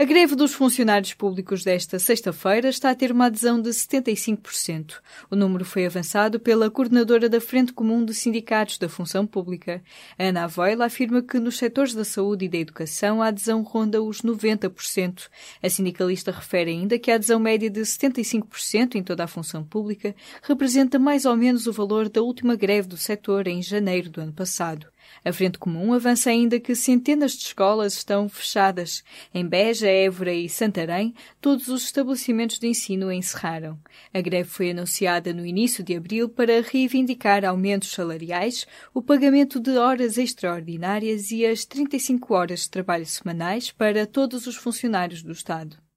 A greve dos funcionários públicos desta sexta-feira está a ter uma adesão de 75%. O número foi avançado pela coordenadora da Frente Comum de Sindicatos da Função Pública. Ana Avoila afirma que nos setores da saúde e da educação a adesão ronda os 90%. A sindicalista refere ainda que a adesão média de 75% em toda a função pública representa mais ou menos o valor da última greve do setor em janeiro do ano passado. A Frente Comum avança ainda que centenas de escolas estão fechadas. Em Beja, Évora e Santarém, todos os estabelecimentos de ensino encerraram. A greve foi anunciada no início de abril para reivindicar aumentos salariais, o pagamento de horas extraordinárias e as 35 horas de trabalho semanais para todos os funcionários do Estado.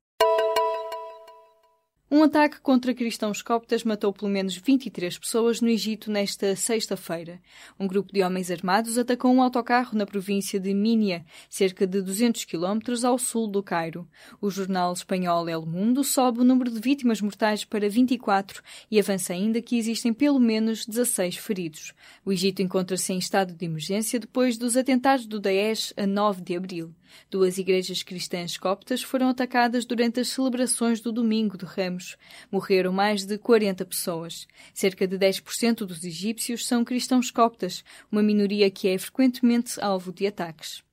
Um ataque contra cristãos coptas matou pelo menos 23 pessoas no Egito nesta sexta-feira. Um grupo de homens armados atacou um autocarro na província de Minia, cerca de 200 quilómetros ao sul do Cairo. O jornal espanhol El Mundo sobe o número de vítimas mortais para 24 e avança ainda que existem pelo menos 16 feridos. O Egito encontra-se em estado de emergência depois dos atentados do Daesh a 9 de abril. Duas igrejas cristãs coptas foram atacadas durante as celebrações do Domingo de Ramos. Morreram mais de 40 pessoas. Cerca de 10% dos egípcios são cristãos coptas, uma minoria que é frequentemente alvo de ataques.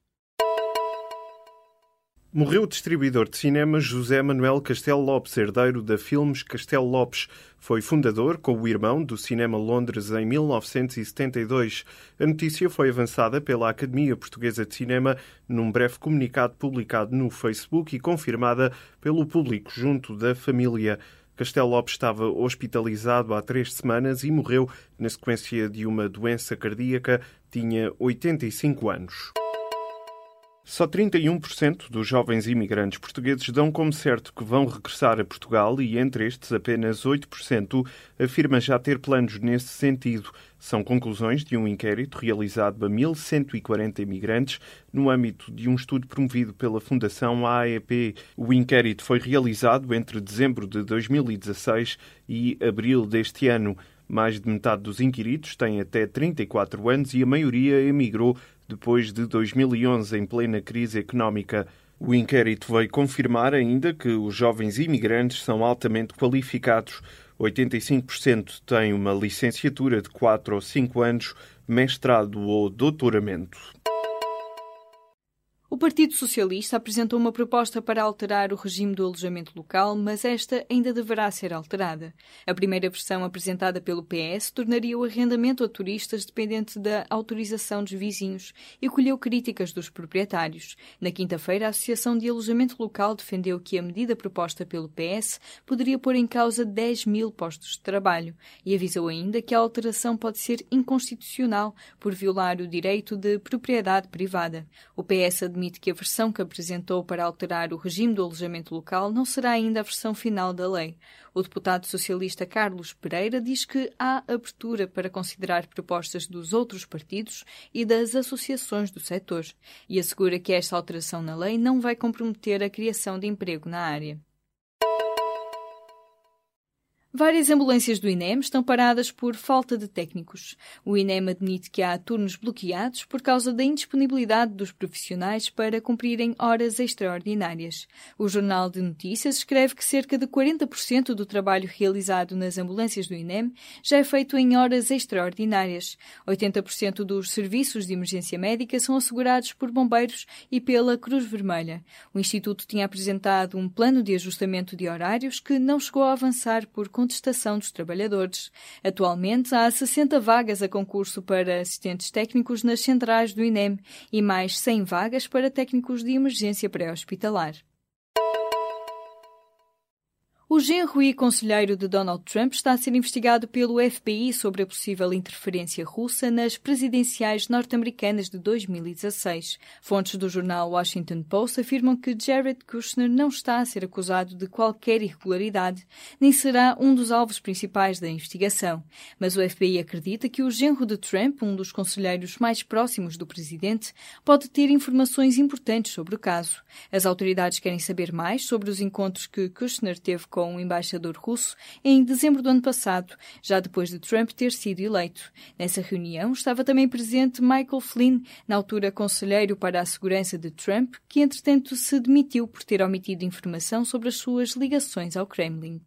Morreu o distribuidor de cinema José Manuel Castelo Lopes, herdeiro da Filmes Castelo Lopes. Foi fundador, com o irmão, do Cinema Londres em 1972. A notícia foi avançada pela Academia Portuguesa de Cinema num breve comunicado publicado no Facebook e confirmada pelo público junto da família. Castelo Lopes estava hospitalizado há três semanas e morreu na sequência de uma doença cardíaca. Tinha 85 anos. Só 31% dos jovens imigrantes portugueses dão como certo que vão regressar a Portugal e, entre estes, apenas 8% afirma já ter planos nesse sentido. São conclusões de um inquérito realizado a 1.140 imigrantes no âmbito de um estudo promovido pela Fundação AEP. O inquérito foi realizado entre dezembro de 2016 e abril deste ano. Mais de metade dos inquiridos têm até 34 anos e a maioria emigrou depois de 2011, em plena crise económica. O inquérito veio confirmar ainda que os jovens imigrantes são altamente qualificados. 85% têm uma licenciatura de 4 ou 5 anos, mestrado ou doutoramento. O Partido Socialista apresentou uma proposta para alterar o regime do alojamento local, mas esta ainda deverá ser alterada. A primeira versão apresentada pelo PS tornaria o arrendamento a turistas dependente da autorização dos vizinhos e colheu críticas dos proprietários. Na quinta-feira, a Associação de Alojamento Local defendeu que a medida proposta pelo PS poderia pôr em causa 10 mil postos de trabalho e avisou ainda que a alteração pode ser inconstitucional por violar o direito de propriedade privada. O PS admite que a versão que apresentou para alterar o regime do alojamento local não será ainda a versão final da lei. O deputado socialista Carlos Pereira diz que há abertura para considerar propostas dos outros partidos e das associações do setor e assegura que esta alteração na lei não vai comprometer a criação de emprego na área. Várias ambulâncias do INEM estão paradas por falta de técnicos. O INEM admite que há turnos bloqueados por causa da indisponibilidade dos profissionais para cumprirem horas extraordinárias. O Jornal de Notícias escreve que cerca de 40% do trabalho realizado nas ambulâncias do INEM já é feito em horas extraordinárias. 80% dos serviços de emergência médica são assegurados por bombeiros e pela Cruz Vermelha. O Instituto tinha apresentado um plano de ajustamento de horários que não chegou a avançar por contestação dos trabalhadores. Atualmente há 60 vagas a concurso para assistentes técnicos nas centrais do INEM e mais 100 vagas para técnicos de emergência pré-hospitalar. O genro e conselheiro de Donald Trump está a ser investigado pelo FBI sobre a possível interferência russa nas presidenciais norte-americanas de 2016. Fontes do jornal Washington Post afirmam que Jared Kushner não está a ser acusado de qualquer irregularidade, nem será um dos alvos principais da investigação. Mas o FBI acredita que o genro de Trump, um dos conselheiros mais próximos do presidente, pode ter informações importantes sobre o caso. As autoridades querem saber mais sobre os encontros que Kushner teve com com o embaixador russo em dezembro do ano passado, já depois de Trump ter sido eleito. Nessa reunião estava também presente Michael Flynn, na altura conselheiro para a segurança de Trump, que entretanto se demitiu por ter omitido informação sobre as suas ligações ao Kremlin.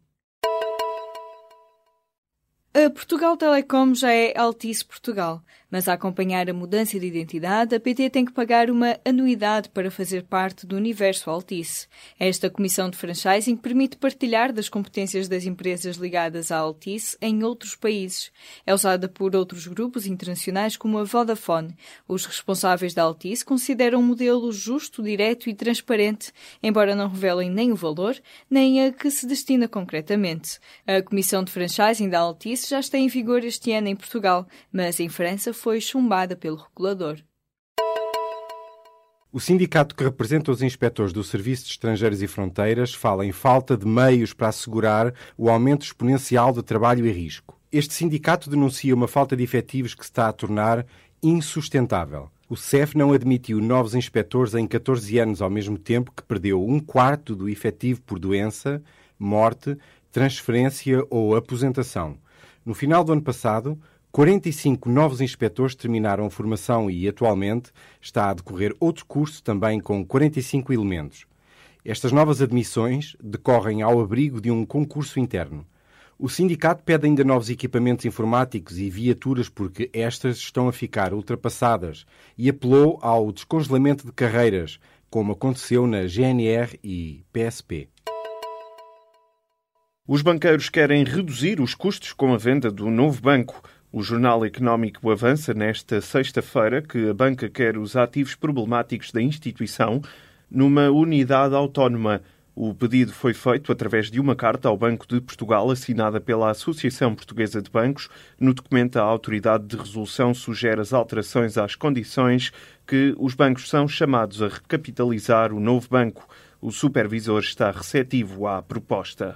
A Portugal Telecom já é Altice Portugal, mas a acompanhar a mudança de identidade, a PT tem que pagar uma anuidade para fazer parte do universo Altice. Esta comissão de franchising permite partilhar das competências das empresas ligadas à Altice em outros países. É usada por outros grupos internacionais como a Vodafone. Os responsáveis da Altice consideram um modelo justo, direto e transparente, embora não revelem nem o valor, nem a que se destina concretamente. A comissão de franchising da Altice já está em vigor este ano em Portugal, mas em França foi chumbada pelo regulador. O sindicato que representa os inspectores do Serviço de Estrangeiros e Fronteiras fala em falta de meios para assegurar o aumento exponencial de trabalho e risco. Este sindicato denuncia uma falta de efetivos que se está a tornar insustentável. O CEF não admitiu novos inspectores em 14 anos, ao mesmo tempo que perdeu um quarto do efetivo por doença, morte, transferência ou aposentação. No final do ano passado, 45 novos inspectores terminaram a formação e, atualmente, está a decorrer outro curso também com 45 elementos. Estas novas admissões decorrem ao abrigo de um concurso interno. O sindicato pede ainda novos equipamentos informáticos e viaturas porque estas estão a ficar ultrapassadas e apelou ao descongelamento de carreiras, como aconteceu na GNR e PSP. Os banqueiros querem reduzir os custos com a venda do novo banco. O Jornal Económico avança nesta sexta-feira que a banca quer os ativos problemáticos da instituição numa unidade autónoma. O pedido foi feito através de uma carta ao Banco de Portugal assinada pela Associação Portuguesa de Bancos. No documento, a Autoridade de Resolução sugere as alterações às condições que os bancos são chamados a recapitalizar o novo banco. O supervisor está receptivo à proposta.